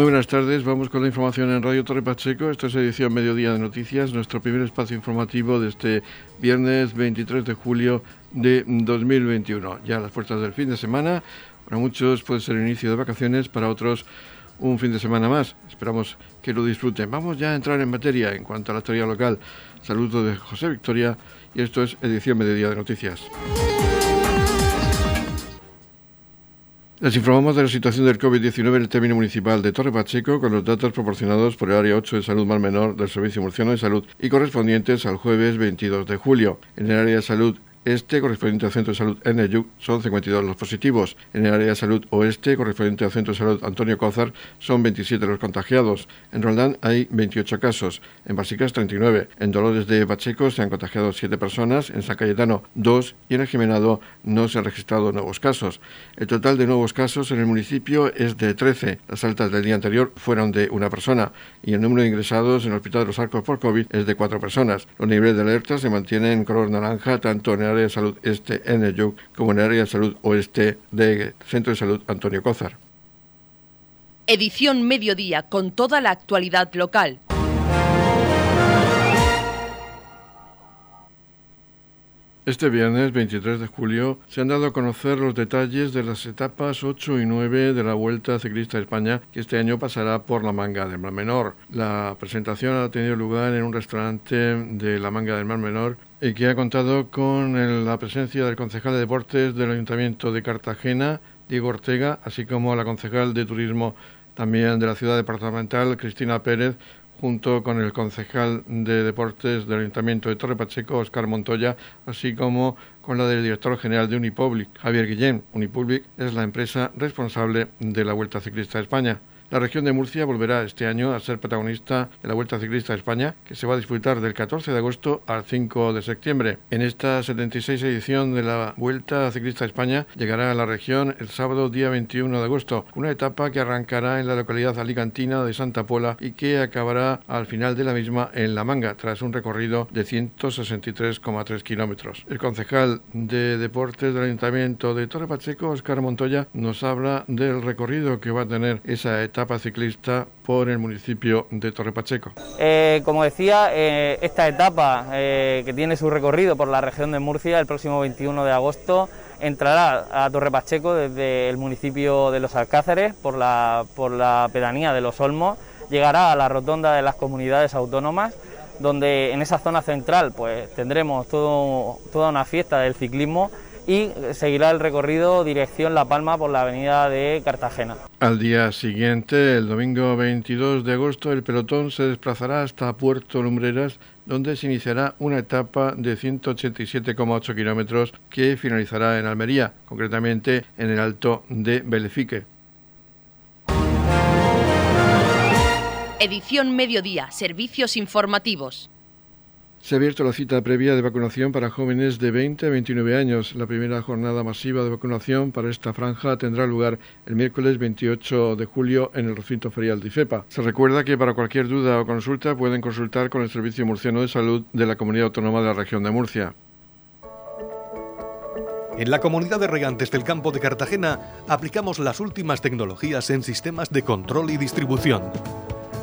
Muy buenas tardes, vamos con la información en Radio Torre Pacheco. Esta es edición Mediodía de Noticias, nuestro primer espacio informativo de este viernes 23 de julio de 2021. Ya las puertas del fin de semana, para muchos puede ser inicio de vacaciones, para otros un fin de semana más. Esperamos que lo disfruten. Vamos ya a entrar en materia en cuanto a la actualidad local. Saludo de José Victoria y esto es edición Mediodía de Noticias. Les informamos de la situación del COVID-19 en el término municipal de Torre Pacheco con los datos proporcionados por el Área 8 de Salud Mar Menor del Servicio Murciano de Salud y correspondientes al jueves 22 de julio. En el Área de Salud este, correspondiente al Centro de Salud NEYU, son 52 los positivos. En el área de salud oeste, correspondiente al Centro de Salud Antonio Cózar, son 27 los contagiados. En Roldán hay 28 casos. En Basicas, 39. En Dolores de Pacheco se han contagiado 7 personas. En San Cayetano, 2. Y en el Jimenado no se han registrado nuevos casos. El total de nuevos casos en el municipio es de 13. Las altas del día anterior fueron de una persona. Y el número de ingresados en el Hospital de los Arcos por COVID es de 4 personas. Los niveles de alerta se mantienen en color naranja tanto en el área de salud este en el YUC como en el área de salud oeste del Centro de Salud Antonio Cózar. Edición Mediodía con toda la actualidad local. Este viernes 23 de julio se han dado a conocer los detalles de las etapas 8 y 9 de la Vuelta Ciclista de España que este año pasará por la Manga del Mar Menor. La presentación ha tenido lugar en un restaurante de la Manga del Mar Menor y que ha contado con la presencia del concejal de deportes del Ayuntamiento de Cartagena, Diego Ortega, así como la concejal de turismo también de la ciudad departamental, Cristina Pérez, junto con el concejal de deportes del Ayuntamiento de Torre Pacheco, Oscar Montoya, así como con la del director general de Unipublic, Javier Guillén. Unipublic es la empresa responsable de la Vuelta Ciclista de España. La región de Murcia volverá este año a ser protagonista de la Vuelta Ciclista a España, que se va a disputar del 14 de agosto al 5 de septiembre. En esta 76 edición de la Vuelta Ciclista a España llegará a la región el sábado día 21 de agosto, una etapa que arrancará en la localidad alicantina de Santa Pola y que acabará al final de la misma en La Manga, tras un recorrido de 163,3 kilómetros. El concejal de Deportes del Ayuntamiento de Torre Pacheco, Oscar Montoya, nos habla del recorrido que va a tener esa etapa etapa ciclista por el municipio de Torre Pacheco. Eh, como decía, eh, esta etapa eh, que tiene su recorrido por la región de Murcia el próximo 21 de agosto entrará a Torre Pacheco desde el municipio de Los Alcázares por la, por la pedanía de Los Olmos, llegará a la rotonda de las comunidades autónomas donde en esa zona central pues tendremos todo, toda una fiesta del ciclismo y seguirá el recorrido dirección La Palma por la avenida de Cartagena. Al día siguiente, el domingo 22 de agosto, el pelotón se desplazará hasta Puerto Lumbreras, donde se iniciará una etapa de 187,8 kilómetros que finalizará en Almería, concretamente en el Alto de Belefique. Edición Mediodía, Servicios Informativos. Se ha abierto la cita previa de vacunación para jóvenes de 20 a 29 años. La primera jornada masiva de vacunación para esta franja tendrá lugar el miércoles 28 de julio en el recinto ferial de IFEPA. Se recuerda que para cualquier duda o consulta pueden consultar con el Servicio Murciano de Salud de la Comunidad Autónoma de la Región de Murcia. En la comunidad de regantes del campo de Cartagena aplicamos las últimas tecnologías en sistemas de control y distribución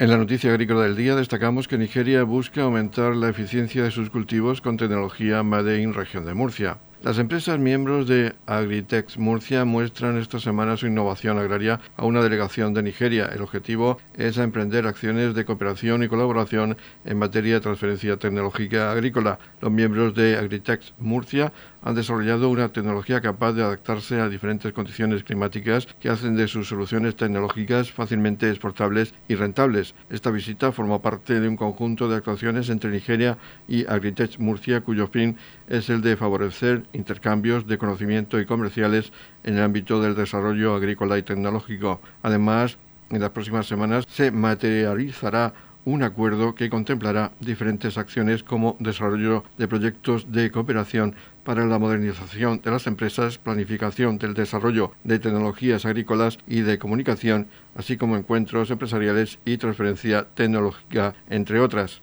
En la noticia agrícola del día destacamos que Nigeria busca aumentar la eficiencia de sus cultivos con tecnología Made in región de Murcia. Las empresas miembros de Agritex Murcia muestran esta semana su innovación agraria a una delegación de Nigeria. El objetivo es emprender acciones de cooperación y colaboración en materia de transferencia tecnológica agrícola. Los miembros de Agritex Murcia han desarrollado una tecnología capaz de adaptarse a diferentes condiciones climáticas que hacen de sus soluciones tecnológicas fácilmente exportables y rentables. Esta visita forma parte de un conjunto de actuaciones entre Nigeria y Agritex Murcia cuyo fin es el de favorecer intercambios de conocimiento y comerciales en el ámbito del desarrollo agrícola y tecnológico. Además, en las próximas semanas se materializará un acuerdo que contemplará diferentes acciones como desarrollo de proyectos de cooperación para la modernización de las empresas, planificación del desarrollo de tecnologías agrícolas y de comunicación, así como encuentros empresariales y transferencia tecnológica, entre otras.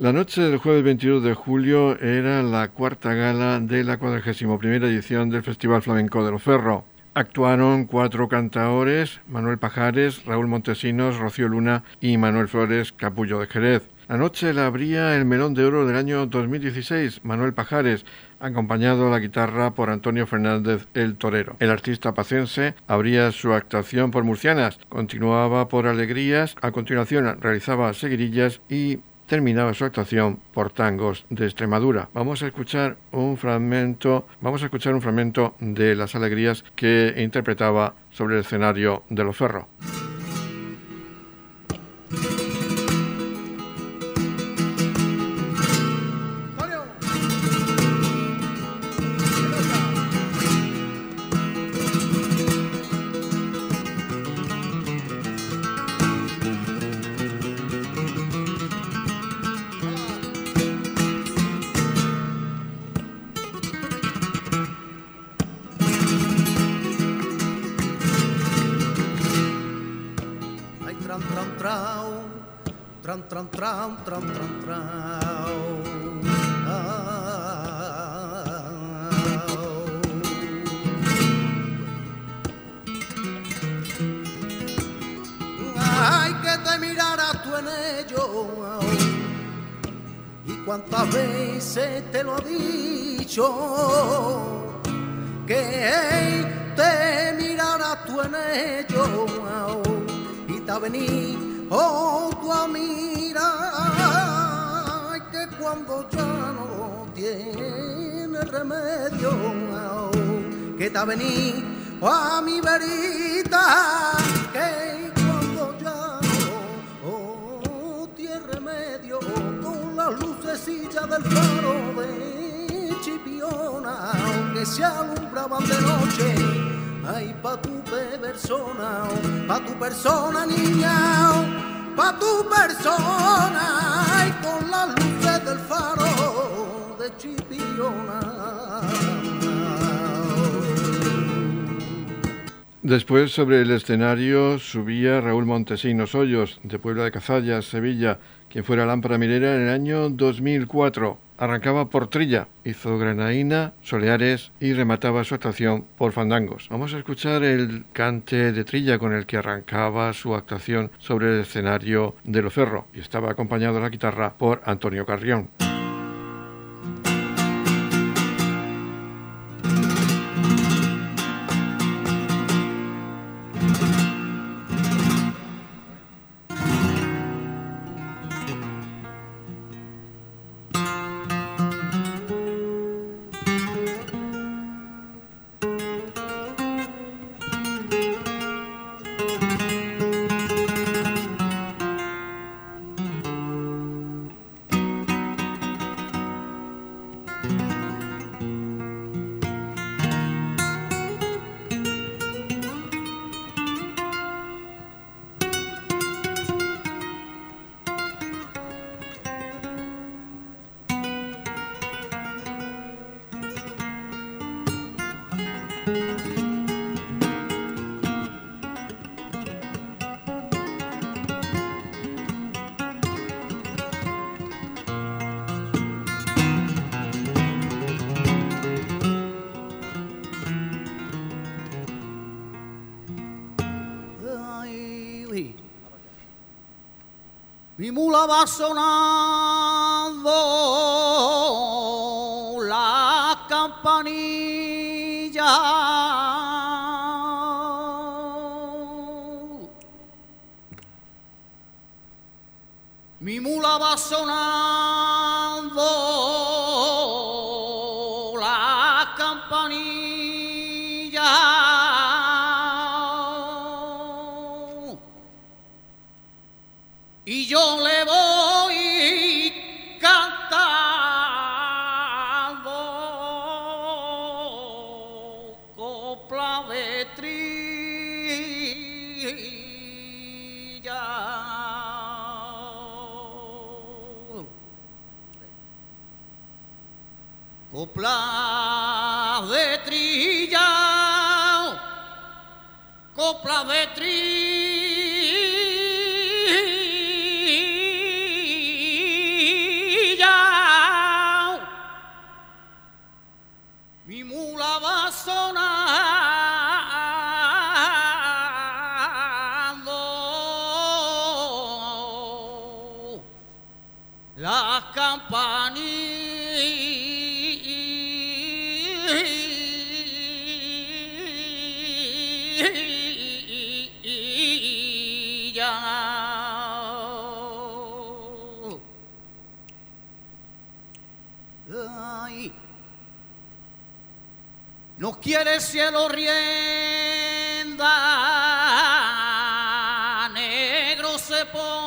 La noche del jueves 22 de julio era la cuarta gala de la 41 edición del Festival Flamenco de Loferro. Actuaron cuatro cantaores, Manuel Pajares, Raúl Montesinos, Rocío Luna y Manuel Flores Capullo de Jerez. La noche la abría el Melón de Oro del año 2016, Manuel Pajares, acompañado a la guitarra por Antonio Fernández el Torero. El artista pacense abría su actuación por murcianas, continuaba por alegrías, a continuación realizaba seguirillas y terminaba su actuación por tangos de Extremadura. Vamos a escuchar un fragmento, vamos a escuchar un fragmento de las alegrías que interpretaba sobre el escenario de los ferros. Cuántas veces te lo ha dicho. Que te mirarás tú en ello. Y te ha venido tú a mirar que cuando ya no tiene remedio que te venido a mi verita que cuando ya no tiene remedio lucecilla del faro de Chipiona, aunque se alumbraban de noche. Ay, pa' tu persona, pa' tu persona, niña, pa' tu persona, ay, con las luces del faro de Chipiona. Después sobre el escenario subía Raúl Montesinos Hoyos, de Puebla de Cazallas, Sevilla, quien fuera lámpara minera en el año 2004. Arrancaba por Trilla, hizo Granaína, Soleares y remataba su actuación por Fandangos. Vamos a escuchar el cante de Trilla con el que arrancaba su actuación sobre el escenario de Loferro y estaba acompañado a la guitarra por Antonio Carrión. Mi mula va sonando la campanilla. mi mula va sonando Y yo le voy cantando. Copla de trilla. Copla de trilla, copla de no quiere el cielo rienda, negro se pone.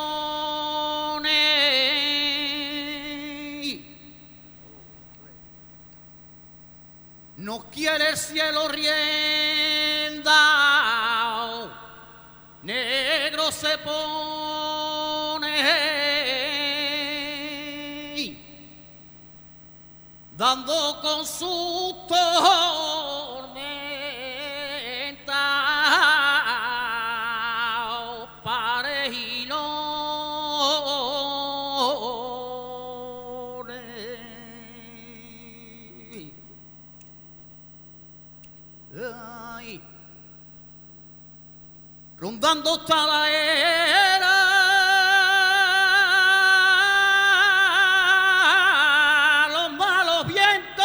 Quiere el cielo rienda, negro se pone. Dando con su la era los malos vientos,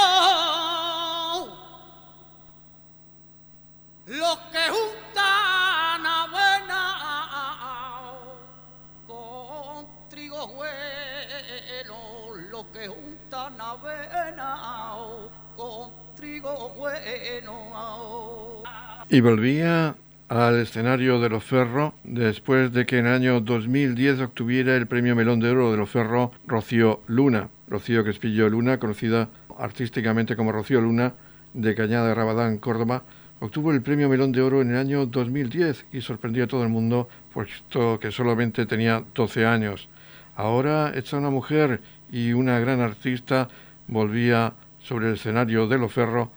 los que juntan avena con trigo bueno, los que juntan avena con trigo bueno. Y volvía al escenario de Los Ferro después de que en el año 2010 obtuviera el premio Melón de Oro de Los Ferro Rocío Luna. Rocío Crespillo Luna, conocida artísticamente como Rocío Luna, de Cañada de Rabadán, Córdoba, obtuvo el premio Melón de Oro en el año 2010 y sorprendió a todo el mundo puesto que solamente tenía 12 años. Ahora, hecha una mujer y una gran artista, volvía sobre el escenario de Los Ferro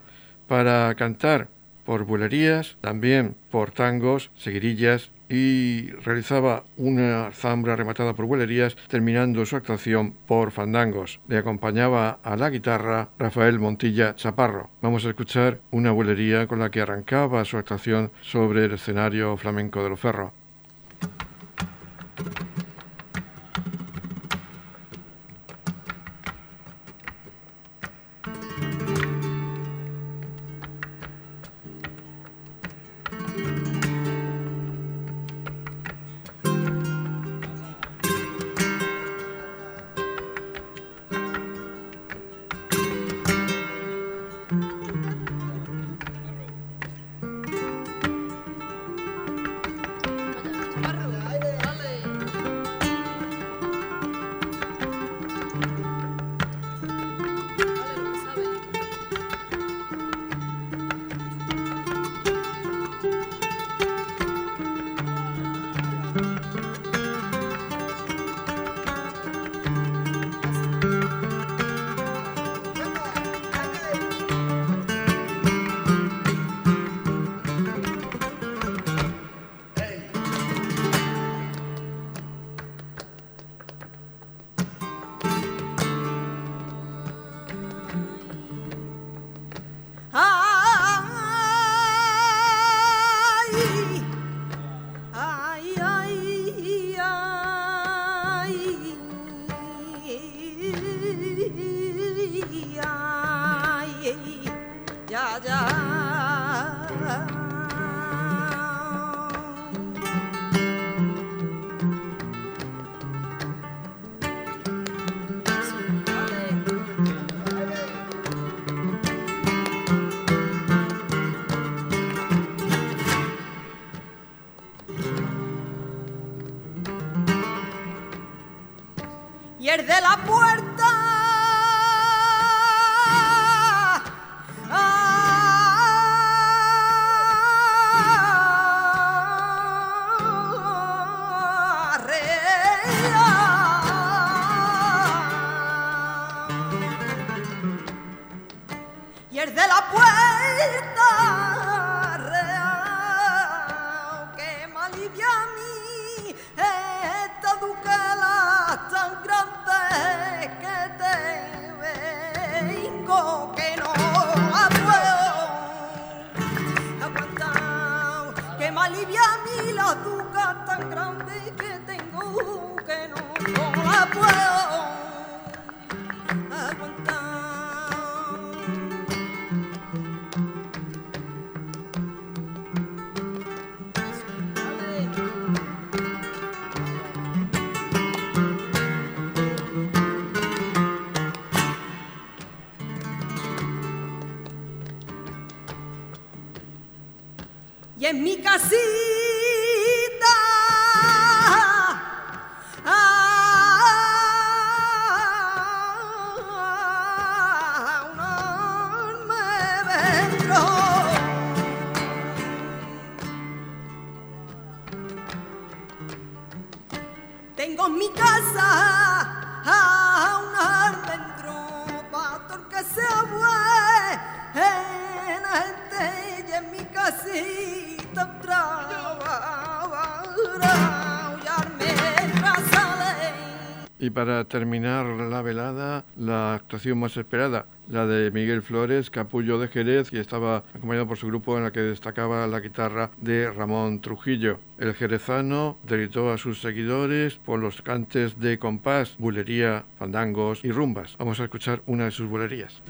para cantar por bulerías, también por tangos, seguirillas y realizaba una zambra rematada por bulerías, terminando su actuación por fandangos. Le acompañaba a la guitarra Rafael Montilla Chaparro. Vamos a escuchar una bulería con la que arrancaba su actuación sobre el escenario flamenco de Los Ferro. mi casita. para terminar la velada, la actuación más esperada, la de Miguel Flores, capullo de Jerez, que estaba acompañado por su grupo en la que destacaba la guitarra de Ramón Trujillo. El jerezano deleitó a sus seguidores por los cantes de compás, bulería, fandangos y rumbas. Vamos a escuchar una de sus bulerías.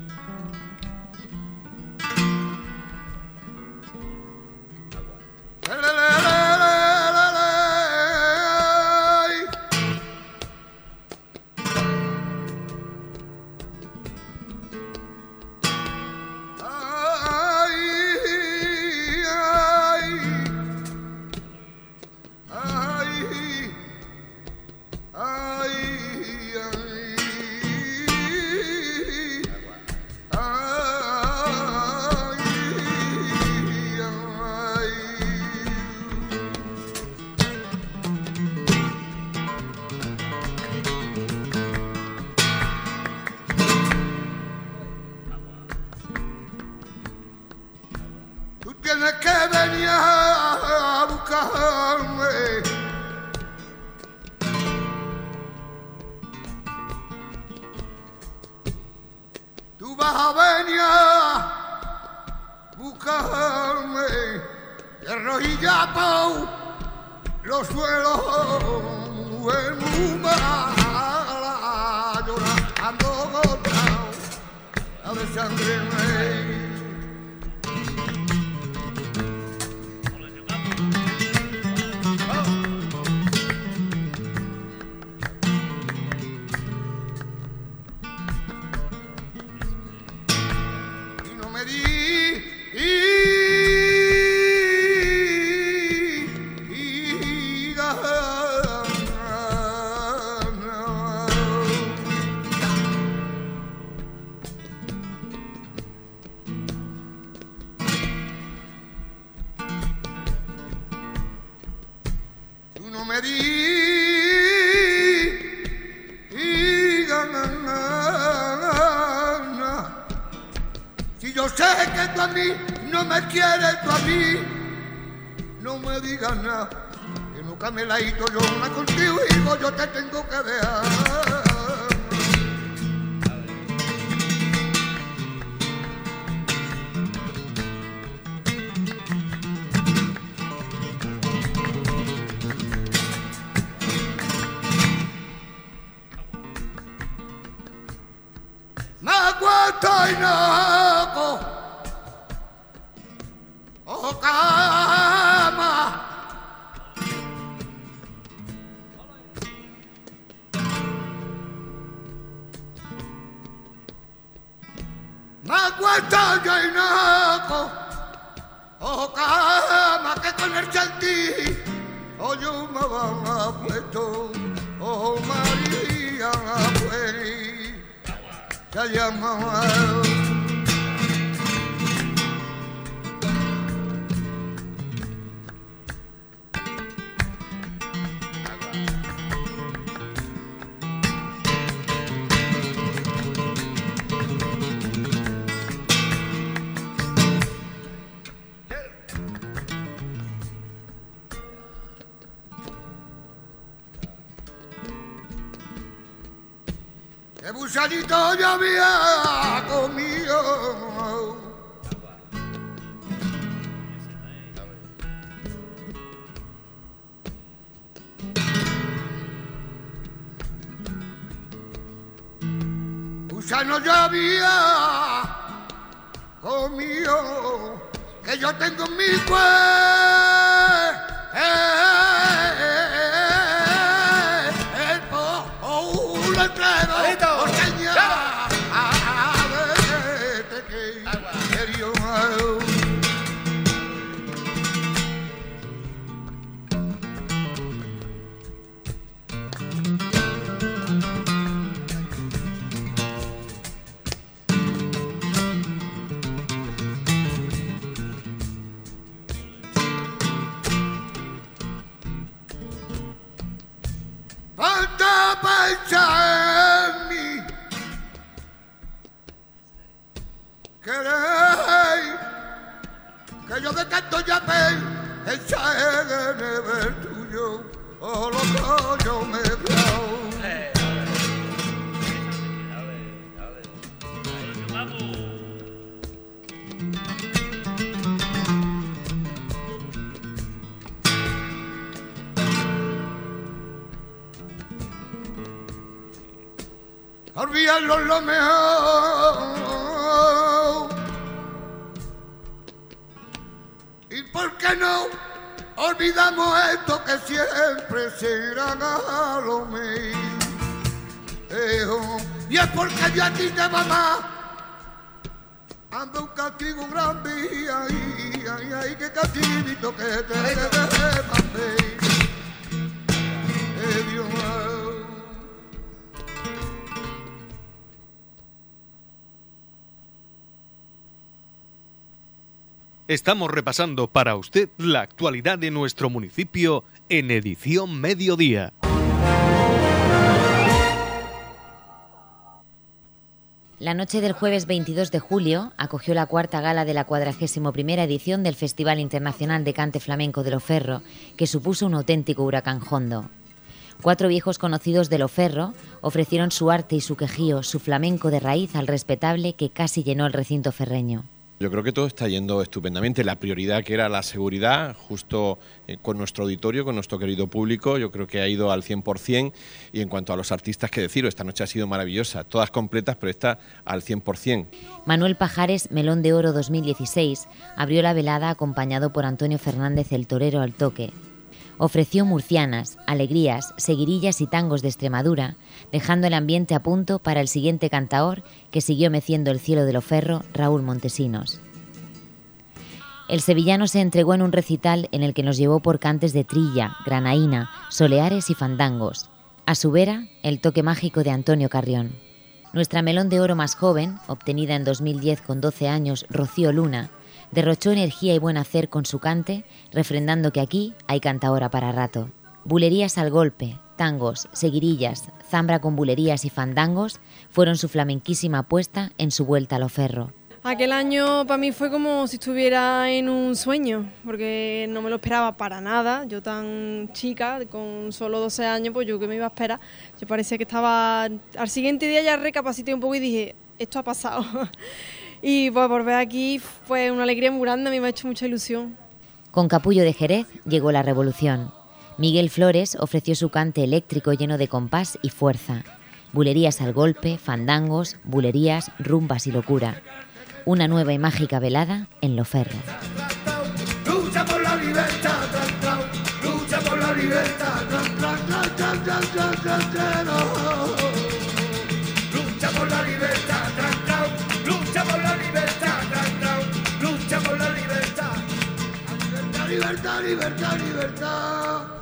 Gusanito yo había comido. Gusano yo había comido. Que yo tengo en mi cuerpo Olvídalo lo mejor. ¿Y por qué no olvidamos esto que siempre será lo mío? Y es porque yo a ti te mamá ando un castigo grande y ay, ay, ay, qué castigito que te mandé. Eh, Dios mío. Estamos repasando para usted la actualidad de nuestro municipio en edición mediodía. La noche del jueves 22 de julio acogió la cuarta gala de la 41 edición del Festival Internacional de Cante Flamenco de Loferro, que supuso un auténtico huracán hondo. Cuatro viejos conocidos de Loferro ofrecieron su arte y su quejío, su flamenco de raíz al respetable que casi llenó el recinto ferreño. Yo creo que todo está yendo estupendamente. La prioridad que era la seguridad, justo eh, con nuestro auditorio, con nuestro querido público, yo creo que ha ido al 100%. Y en cuanto a los artistas, que decir, esta noche ha sido maravillosa. Todas completas, pero esta al 100%. Manuel Pajares, Melón de Oro 2016, abrió la velada acompañado por Antonio Fernández el Torero al toque. Ofreció murcianas, alegrías, seguirillas y tangos de Extremadura, dejando el ambiente a punto para el siguiente cantaor que siguió meciendo el cielo de Loferro, Raúl Montesinos. El sevillano se entregó en un recital en el que nos llevó por cantes de trilla, granaína, soleares y fandangos. A su vera, el toque mágico de Antonio Carrión. Nuestra melón de oro más joven, obtenida en 2010 con 12 años, Rocío Luna, derrochó energía y buen hacer con su cante, refrendando que aquí hay cantaora para rato. Bulerías al golpe, tangos, seguirillas, zambra con bulerías y fandangos fueron su flamenquísima apuesta en su vuelta a lo ferro. Aquel año para mí fue como si estuviera en un sueño, porque no me lo esperaba para nada. Yo tan chica, con solo 12 años, pues yo que me iba a esperar. Yo parecía que estaba... Al siguiente día ya recapacité un poco y dije, esto ha pasado. y pues volver aquí fue una alegría muy grande, a mí me ha hecho mucha ilusión. Con Capullo de Jerez llegó la revolución. Miguel Flores ofreció su cante eléctrico lleno de compás y fuerza. Bulerías al golpe, fandangos, bulerías, rumbas y locura. Una nueva y mágica velada en Lo Ferro. Lucha por la libertad, lucha por la libertad, lucha por la libertad, lucha por la libertad, lucha por la libertad, libertad, libertad, libertad, libertad.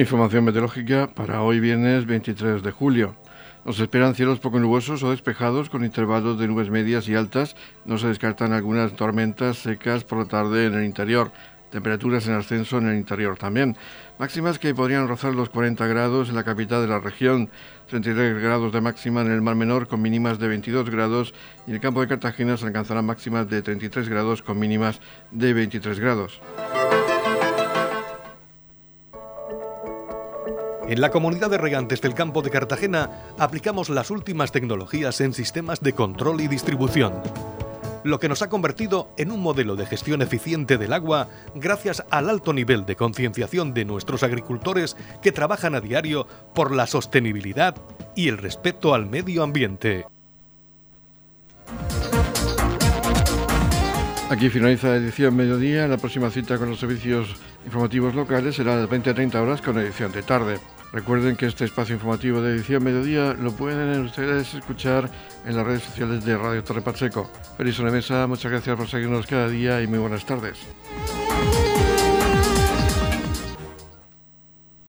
Información meteorológica para hoy viernes 23 de julio. Nos esperan cielos poco nubosos o despejados con intervalos de nubes medias y altas. No se descartan algunas tormentas secas por la tarde en el interior. Temperaturas en ascenso en el interior también. Máximas que podrían rozar los 40 grados en la capital de la región, 33 grados de máxima en el Mar Menor con mínimas de 22 grados y en el campo de Cartagena se alcanzarán máximas de 33 grados con mínimas de 23 grados. En la comunidad de regantes del campo de Cartagena aplicamos las últimas tecnologías en sistemas de control y distribución, lo que nos ha convertido en un modelo de gestión eficiente del agua gracias al alto nivel de concienciación de nuestros agricultores que trabajan a diario por la sostenibilidad y el respeto al medio ambiente. Aquí finaliza la edición mediodía. La próxima cita con los servicios informativos locales será a las 20 a 30 horas con edición de tarde. Recuerden que este espacio informativo de edición mediodía lo pueden ustedes escuchar en las redes sociales de Radio Torre Pacheco. Feliz Mesa, muchas gracias por seguirnos cada día y muy buenas tardes.